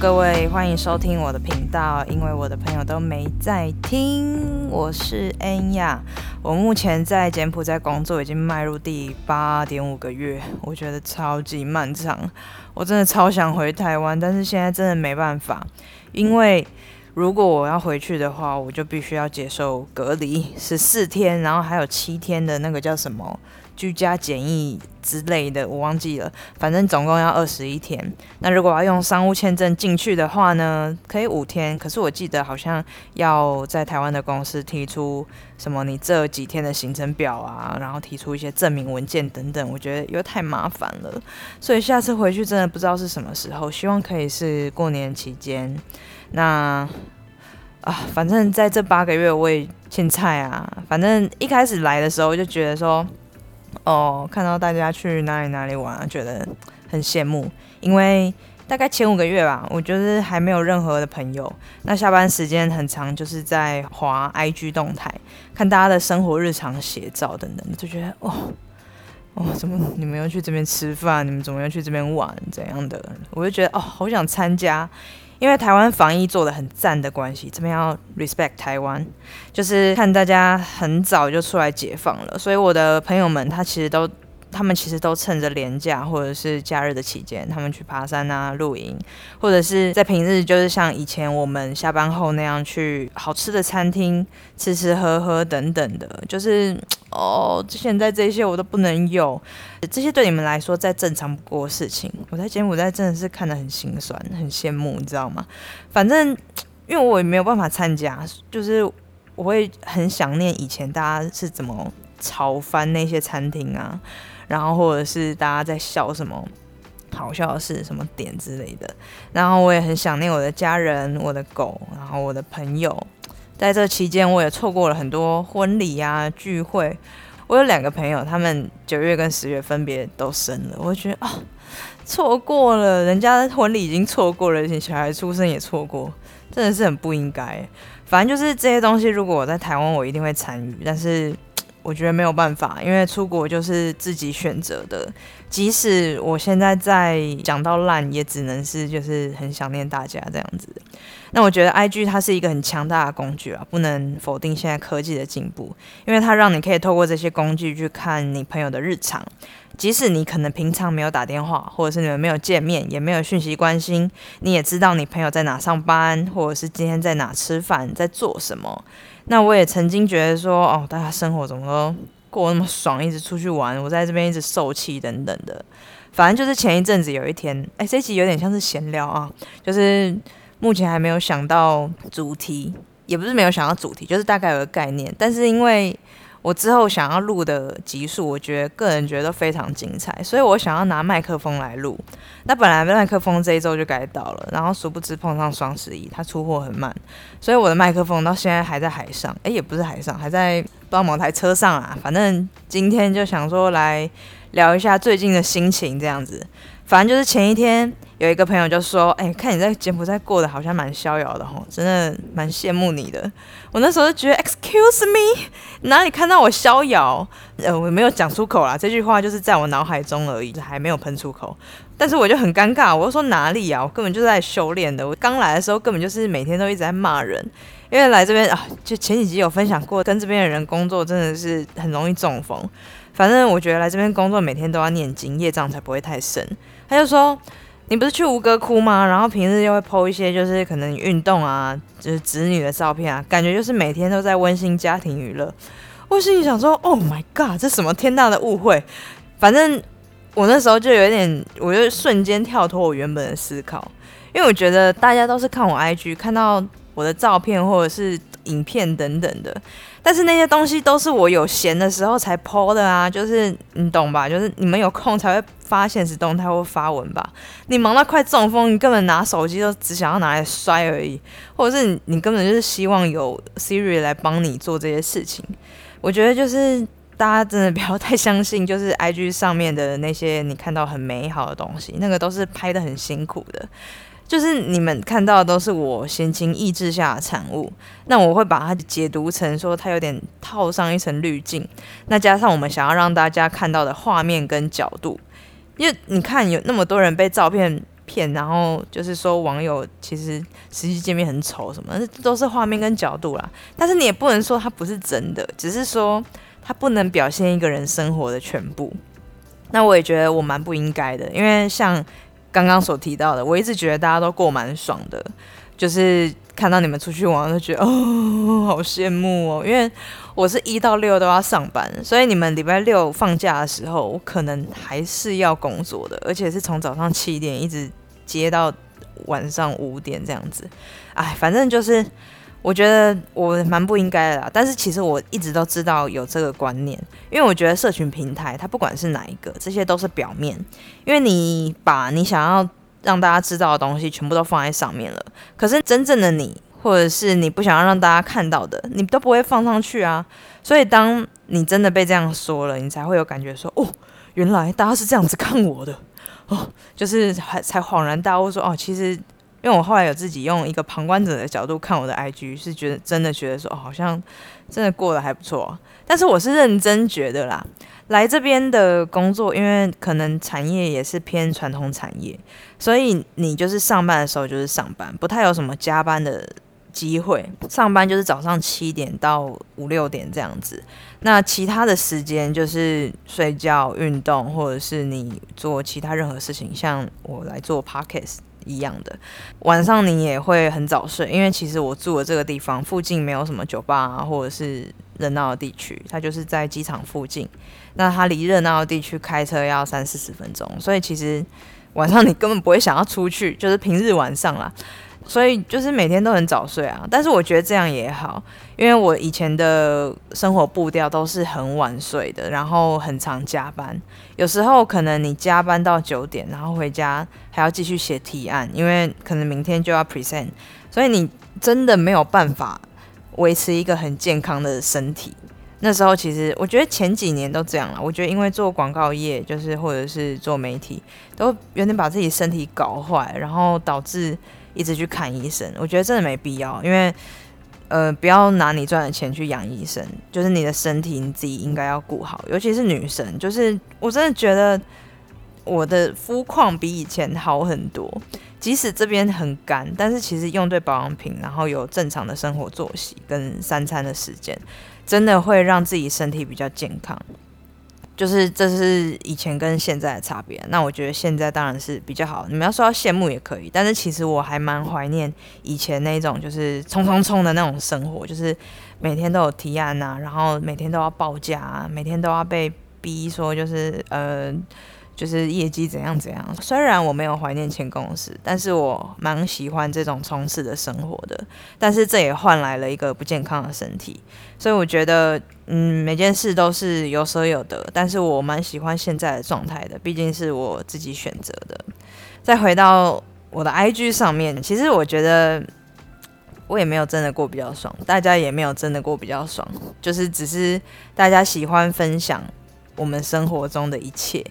各位，欢迎收听我的频道。因为我的朋友都没在听，我是恩雅。我目前在柬埔寨工作，已经迈入第八点五个月，我觉得超级漫长。我真的超想回台湾，但是现在真的没办法，因为如果我要回去的话，我就必须要接受隔离十四天，然后还有七天的那个叫什么？居家检疫之类的，我忘记了。反正总共要二十一天。那如果要用商务签证进去的话呢，可以五天。可是我记得好像要在台湾的公司提出什么你这几天的行程表啊，然后提出一些证明文件等等。我觉得又太麻烦了，所以下次回去真的不知道是什么时候。希望可以是过年期间。那啊，反正在这八个月我也欠菜啊。反正一开始来的时候就觉得说。哦，看到大家去哪里哪里玩，觉得很羡慕。因为大概前五个月吧，我就是还没有任何的朋友。那下班时间很长，就是在滑 IG 动态，看大家的生活日常写照等等，就觉得哦哦，怎么你们要去这边吃饭？你们怎么要去这边玩？怎样的？我就觉得哦，好想参加。因为台湾防疫做的很赞的关系，这边要 respect 台湾，就是看大家很早就出来解放了，所以我的朋友们他其实都。他们其实都趁着年假或者是假日的期间，他们去爬山啊、露营，或者是在平日就是像以前我们下班后那样去好吃的餐厅吃吃喝喝等等的。就是 哦，现在这些我都不能有，这些对你们来说再正常不过事情。我在柬埔寨真的是看得很心酸、很羡慕，你知道吗？反正 因为我也没有办法参加，就是我会很想念以前大家是怎么炒翻那些餐厅啊。然后或者是大家在笑什么好笑的事、什么点之类的，然后我也很想念我的家人、我的狗，然后我的朋友。在这期间，我也错过了很多婚礼呀、聚会。我有两个朋友，他们九月跟十月分别都生了，我觉得啊，错过了人家的婚礼已经错过了，而且小孩出生也错过，真的是很不应该。反正就是这些东西，如果我在台湾，我一定会参与，但是。我觉得没有办法，因为出国就是自己选择的。即使我现在在讲到烂，也只能是就是很想念大家这样子。那我觉得 I G 它是一个很强大的工具啊，不能否定现在科技的进步，因为它让你可以透过这些工具去看你朋友的日常。即使你可能平常没有打电话，或者是你们没有见面，也没有讯息关心，你也知道你朋友在哪上班，或者是今天在哪吃饭，在做什么。那我也曾经觉得说，哦，大家生活怎么都过那么爽，一直出去玩，我在这边一直受气等等的。反正就是前一阵子有一天，哎，这集有点像是闲聊啊，就是目前还没有想到主题，也不是没有想到主题，就是大概有个概念，但是因为。我之后想要录的集数，我觉得个人觉得都非常精彩，所以我想要拿麦克风来录。那本来麦克风这一周就该到了，然后殊不知碰上双十一，它出货很慢，所以我的麦克风到现在还在海上，哎，也不是海上，还在不知道某台车上啊。反正今天就想说来聊一下最近的心情，这样子。反正就是前一天有一个朋友就说：“哎，看你在柬埔寨过得好像蛮逍遥的吼，真的蛮羡慕你的。”我那时候就觉得：“Excuse me，哪里看到我逍遥？”呃，我没有讲出口啦，这句话就是在我脑海中而已，还没有喷出口。但是我就很尴尬，我就说哪里啊？我根本就是在修炼的。我刚来的时候根本就是每天都一直在骂人，因为来这边啊，就前几集有分享过，跟这边的人工作真的是很容易中风。反正我觉得来这边工作每天都要念经，业障才不会太深。他就说：“你不是去吴哥窟吗？然后平日又会 PO 一些就是可能运动啊，就是子女的照片啊，感觉就是每天都在温馨家庭娱乐。”我心里想说：“Oh my god，这什么天大的误会！”反正我那时候就有点，我就瞬间跳脱我原本的思考，因为我觉得大家都是看我 IG 看到我的照片或者是影片等等的。但是那些东西都是我有闲的时候才 po 的啊，就是你懂吧？就是你们有空才会发现实动态或发文吧。你忙到快中风，你根本拿手机都只想要拿来摔而已，或者是你根本就是希望有 Siri 来帮你做这些事情。我觉得就是大家真的不要太相信，就是 IG 上面的那些你看到很美好的东西，那个都是拍的很辛苦的。就是你们看到的都是我闲情逸致下的产物，那我会把它解读成说它有点套上一层滤镜，那加上我们想要让大家看到的画面跟角度，因为你看有那么多人被照片骗，然后就是说网友其实实际见面很丑什么，都是画面跟角度啦。但是你也不能说它不是真的，只是说它不能表现一个人生活的全部。那我也觉得我蛮不应该的，因为像刚刚所提到的，我一直觉得大家都过蛮爽的，就是看到你们出去玩，就觉得哦，好羡慕哦。因为我是一到六都要上班，所以你们礼拜六放假的时候，我可能还是要工作的，而且是从早上七点一直接到晚上五点这样子。哎，反正就是。我觉得我蛮不应该的啦，但是其实我一直都知道有这个观念，因为我觉得社群平台它不管是哪一个，这些都是表面，因为你把你想要让大家知道的东西全部都放在上面了，可是真正的你，或者是你不想要让大家看到的，你都不会放上去啊。所以当你真的被这样说了，你才会有感觉说，哦，原来大家是这样子看我的，哦，就是还才恍然大悟说，哦，其实。因为我后来有自己用一个旁观者的角度看我的 IG，是觉得真的觉得说，好像真的过得还不错。但是我是认真觉得啦，来这边的工作，因为可能产业也是偏传统产业，所以你就是上班的时候就是上班，不太有什么加班的机会。上班就是早上七点到五六点这样子，那其他的时间就是睡觉、运动，或者是你做其他任何事情，像我来做 Podcast。一样的，晚上你也会很早睡，因为其实我住的这个地方附近没有什么酒吧啊，或者是热闹的地区，它就是在机场附近。那它离热闹的地区开车要三四十分钟，所以其实晚上你根本不会想要出去，就是平日晚上啦。所以就是每天都很早睡啊，但是我觉得这样也好，因为我以前的生活步调都是很晚睡的，然后很常加班，有时候可能你加班到九点，然后回家还要继续写提案，因为可能明天就要 present，所以你真的没有办法维持一个很健康的身体。那时候其实我觉得前几年都这样了，我觉得因为做广告业，就是或者是做媒体，都有点把自己身体搞坏，然后导致。一直去看医生，我觉得真的没必要，因为，呃，不要拿你赚的钱去养医生，就是你的身体你自己应该要顾好，尤其是女生，就是我真的觉得我的肤况比以前好很多，即使这边很干，但是其实用对保养品，然后有正常的生活作息跟三餐的时间，真的会让自己身体比较健康。就是这是以前跟现在的差别，那我觉得现在当然是比较好。你们要说要羡慕也可以，但是其实我还蛮怀念以前那种就是冲冲冲的那种生活，就是每天都有提案呐，然后每天都要报价，啊每天都要被逼说就是呃。就是业绩怎样怎样，虽然我没有怀念前公司，但是我蛮喜欢这种充实的生活的。但是这也换来了一个不健康的身体，所以我觉得，嗯，每件事都是有舍有得。但是我蛮喜欢现在的状态的，毕竟是我自己选择的。再回到我的 IG 上面，其实我觉得我也没有真的过比较爽，大家也没有真的过比较爽，就是只是大家喜欢分享我们生活中的一切。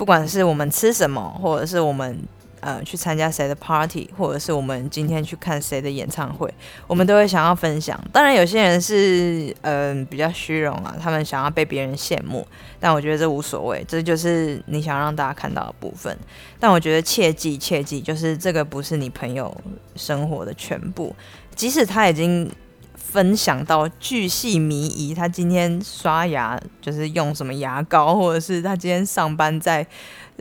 不管是我们吃什么，或者是我们呃去参加谁的 party，或者是我们今天去看谁的演唱会，我们都会想要分享。当然，有些人是嗯比较虚荣啊，他们想要被别人羡慕，但我觉得这无所谓，这就是你想让大家看到的部分。但我觉得切记切记，就是这个不是你朋友生活的全部，即使他已经。分享到巨细靡遗，他今天刷牙就是用什么牙膏，或者是他今天上班在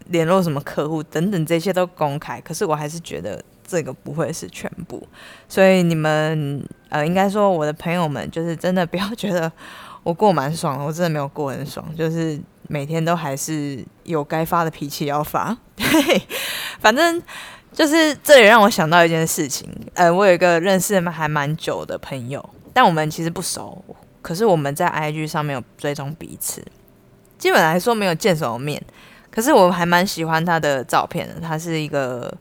联络什么客户等等，这些都公开。可是我还是觉得这个不会是全部，所以你们呃，应该说我的朋友们，就是真的不要觉得我过蛮爽的，我真的没有过很爽，就是每天都还是有该发的脾气要发。对，反正就是这也让我想到一件事情，呃，我有一个认识还蛮久的朋友。但我们其实不熟，可是我们在 IG 上面有追踪彼此，基本来说没有见什么面，可是我还蛮喜欢他的照片的。他是一个，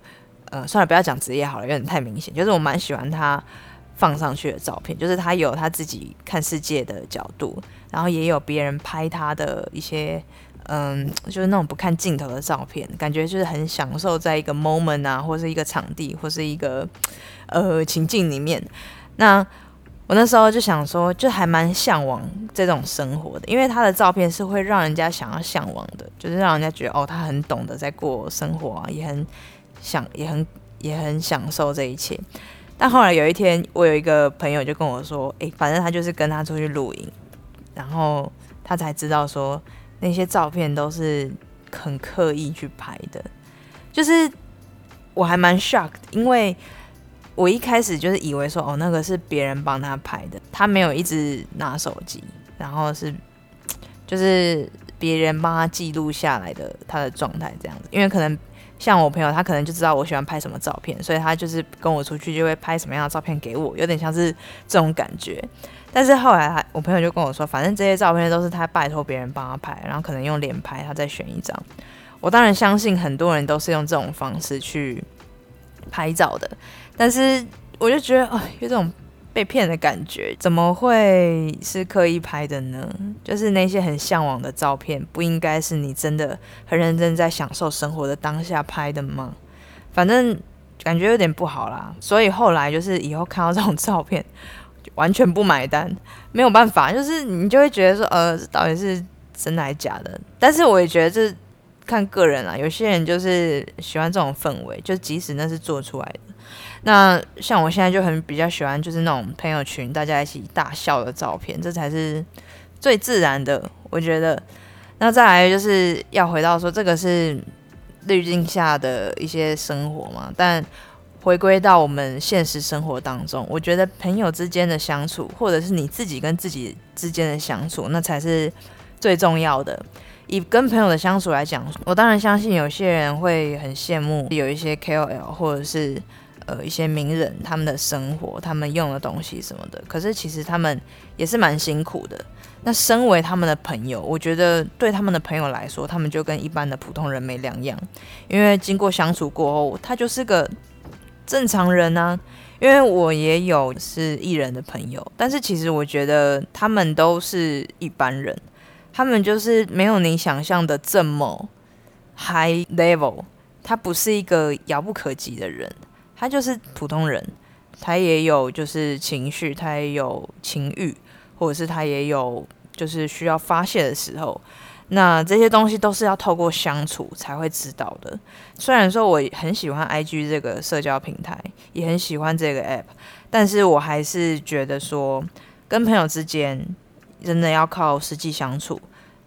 呃，算了，不要讲职业好了，有点太明显。就是我蛮喜欢他放上去的照片，就是他有他自己看世界的角度，然后也有别人拍他的一些，嗯，就是那种不看镜头的照片，感觉就是很享受在一个 moment 啊，或是一个场地，或是一个呃情境里面，那。我那时候就想说，就还蛮向往这种生活的，因为他的照片是会让人家想要向往的，就是让人家觉得哦，他很懂得在过生活啊，也很享，也很也很享受这一切。但后来有一天，我有一个朋友就跟我说：“诶，反正他就是跟他出去露营，然后他才知道说那些照片都是很刻意去拍的。”就是我还蛮 shock，因为我一开始就是以为说哦，那个是别人帮他拍的，他没有一直拿手机，然后是就是别人帮他记录下来的他的状态这样子，因为可能。像我朋友，他可能就知道我喜欢拍什么照片，所以他就是跟我出去就会拍什么样的照片给我，有点像是这种感觉。但是后来，他我朋友就跟我说，反正这些照片都是他拜托别人帮他拍，然后可能用连拍，他再选一张。我当然相信很多人都是用这种方式去拍照的，但是我就觉得，哦，有这种。被骗的感觉怎么会是刻意拍的呢？就是那些很向往的照片，不应该是你真的很认真在享受生活的当下拍的吗？反正感觉有点不好啦。所以后来就是以后看到这种照片，完全不买单，没有办法，就是你就会觉得说，呃，到底是真的还是假的？但是我也觉得这看个人啦，有些人就是喜欢这种氛围，就即使那是做出来的。那像我现在就很比较喜欢，就是那种朋友群大家一起大笑的照片，这才是最自然的，我觉得。那再来就是要回到说，这个是滤镜下的一些生活嘛，但回归到我们现实生活当中，我觉得朋友之间的相处，或者是你自己跟自己之间的相处，那才是最重要的。以跟朋友的相处来讲，我当然相信有些人会很羡慕有一些 KOL 或者是。呃，一些名人他们的生活，他们用的东西什么的，可是其实他们也是蛮辛苦的。那身为他们的朋友，我觉得对他们的朋友来说，他们就跟一般的普通人没两样，因为经过相处过后，他就是个正常人啊。因为我也有是艺人的朋友，但是其实我觉得他们都是一般人，他们就是没有你想象的这么 high level，他不是一个遥不可及的人。他就是普通人，他也有就是情绪，他也有情欲，或者是他也有就是需要发泄的时候。那这些东西都是要透过相处才会知道的。虽然说我很喜欢 IG 这个社交平台，也很喜欢这个 App，但是我还是觉得说，跟朋友之间真的要靠实际相处，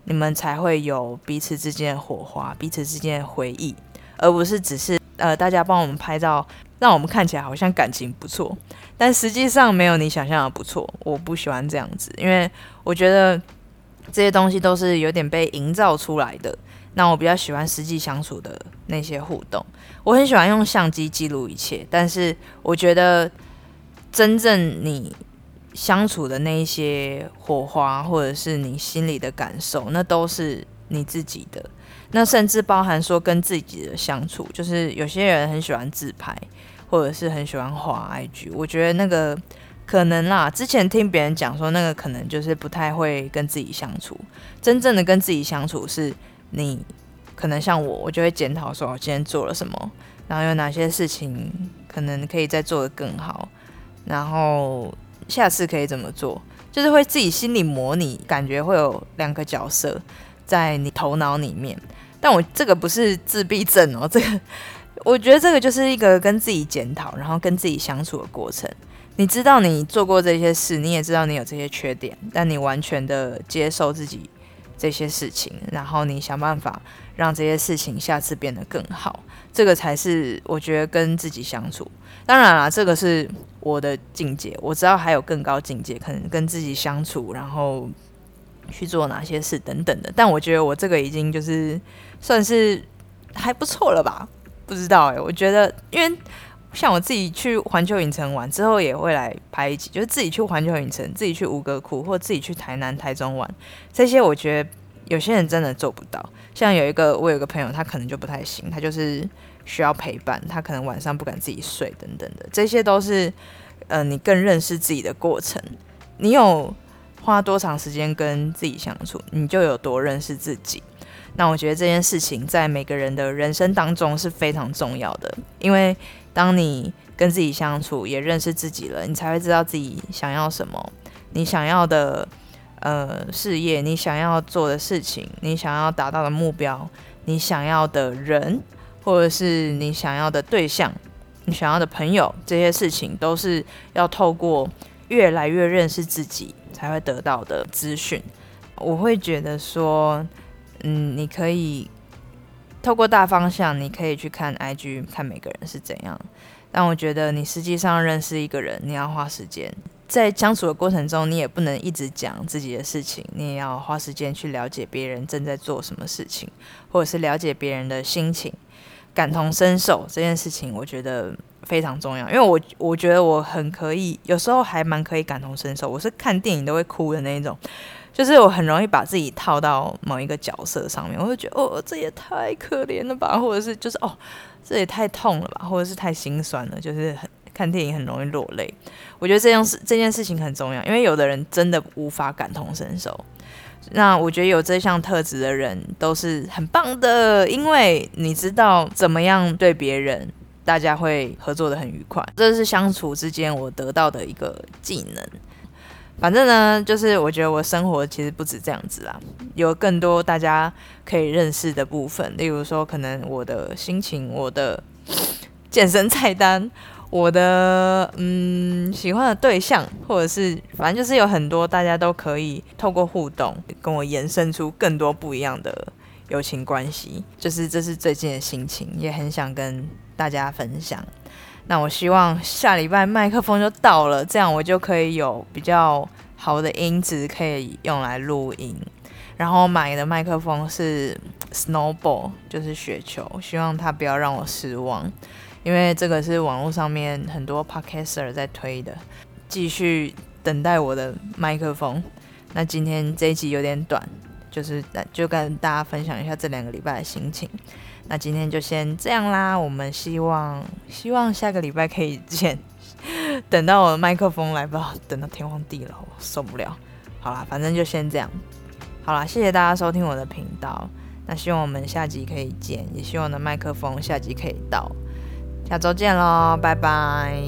你们才会有彼此之间的火花，彼此之间的回忆，而不是只是呃大家帮我们拍照。让我们看起来好像感情不错，但实际上没有你想象的不错。我不喜欢这样子，因为我觉得这些东西都是有点被营造出来的。那我比较喜欢实际相处的那些互动。我很喜欢用相机记录一切，但是我觉得真正你相处的那一些火花，或者是你心里的感受，那都是你自己的。那甚至包含说跟自己的相处，就是有些人很喜欢自拍。或者是很喜欢滑 IG，我觉得那个可能啦。之前听别人讲说，那个可能就是不太会跟自己相处。真正的跟自己相处，是你可能像我，我就会检讨说，我今天做了什么，然后有哪些事情可能可以再做得更好，然后下次可以怎么做，就是会自己心里模拟，感觉会有两个角色在你头脑里面。但我这个不是自闭症哦，这个。我觉得这个就是一个跟自己检讨，然后跟自己相处的过程。你知道你做过这些事，你也知道你有这些缺点，但你完全的接受自己这些事情，然后你想办法让这些事情下次变得更好。这个才是我觉得跟自己相处。当然了，这个是我的境界，我知道还有更高境界，可能跟自己相处，然后去做哪些事等等的。但我觉得我这个已经就是算是还不错了吧。不知道哎，我觉得，因为像我自己去环球影城玩之后，也会来拍一集，就是自己去环球影城，自己去吴哥窟，或自己去台南、台中玩，这些我觉得有些人真的做不到。像有一个，我有个朋友，他可能就不太行，他就是需要陪伴，他可能晚上不敢自己睡等等的，这些都是呃，你更认识自己的过程。你有花多长时间跟自己相处，你就有多认识自己。那我觉得这件事情在每个人的人生当中是非常重要的，因为当你跟自己相处，也认识自己了，你才会知道自己想要什么，你想要的呃事业，你想要做的事情，你想要达到的目标，你想要的人，或者是你想要的对象、你想要的朋友，这些事情都是要透过越来越认识自己才会得到的资讯。我会觉得说，嗯，你可以透过大方向，你可以去看 IG，看每个人是怎样。但我觉得你实际上认识一个人，你要花时间。在相处的过程中，你也不能一直讲自己的事情，你也要花时间去了解别人正在做什么事情，或者是了解别人的心情，感同身受这件事情，我觉得非常重要。因为我我觉得我很可以，有时候还蛮可以感同身受。我是看电影都会哭的那一种，就是我很容易把自己套到某一个角色上面，我就觉得哦，这也太可怜了吧，或者是就是哦，这也太痛了吧，或者是太心酸了，就是很。看电影很容易落泪，我觉得这件事这件事情很重要，因为有的人真的无法感同身受。那我觉得有这项特质的人都是很棒的，因为你知道怎么样对别人，大家会合作的很愉快。这是相处之间我得到的一个技能。反正呢，就是我觉得我生活其实不止这样子啦，有更多大家可以认识的部分，例如说可能我的心情、我的健身菜单。我的嗯喜欢的对象，或者是反正就是有很多大家都可以透过互动跟我延伸出更多不一样的友情关系，就是这是最近的心情，也很想跟大家分享。那我希望下礼拜麦克风就到了，这样我就可以有比较好的音质可以用来录音。然后买的麦克风是 Snowball，就是雪球，希望它不要让我失望。因为这个是网络上面很多 podcaster 在推的，继续等待我的麦克风。那今天这一集有点短，就是就跟大家分享一下这两个礼拜的心情。那今天就先这样啦，我们希望希望下个礼拜可以见。等到我的麦克风来吧，等到天荒地老，受不了。好啦，反正就先这样。好啦，谢谢大家收听我的频道。那希望我们下集可以见，也希望我的麦克风下集可以到。下周见喽，拜拜。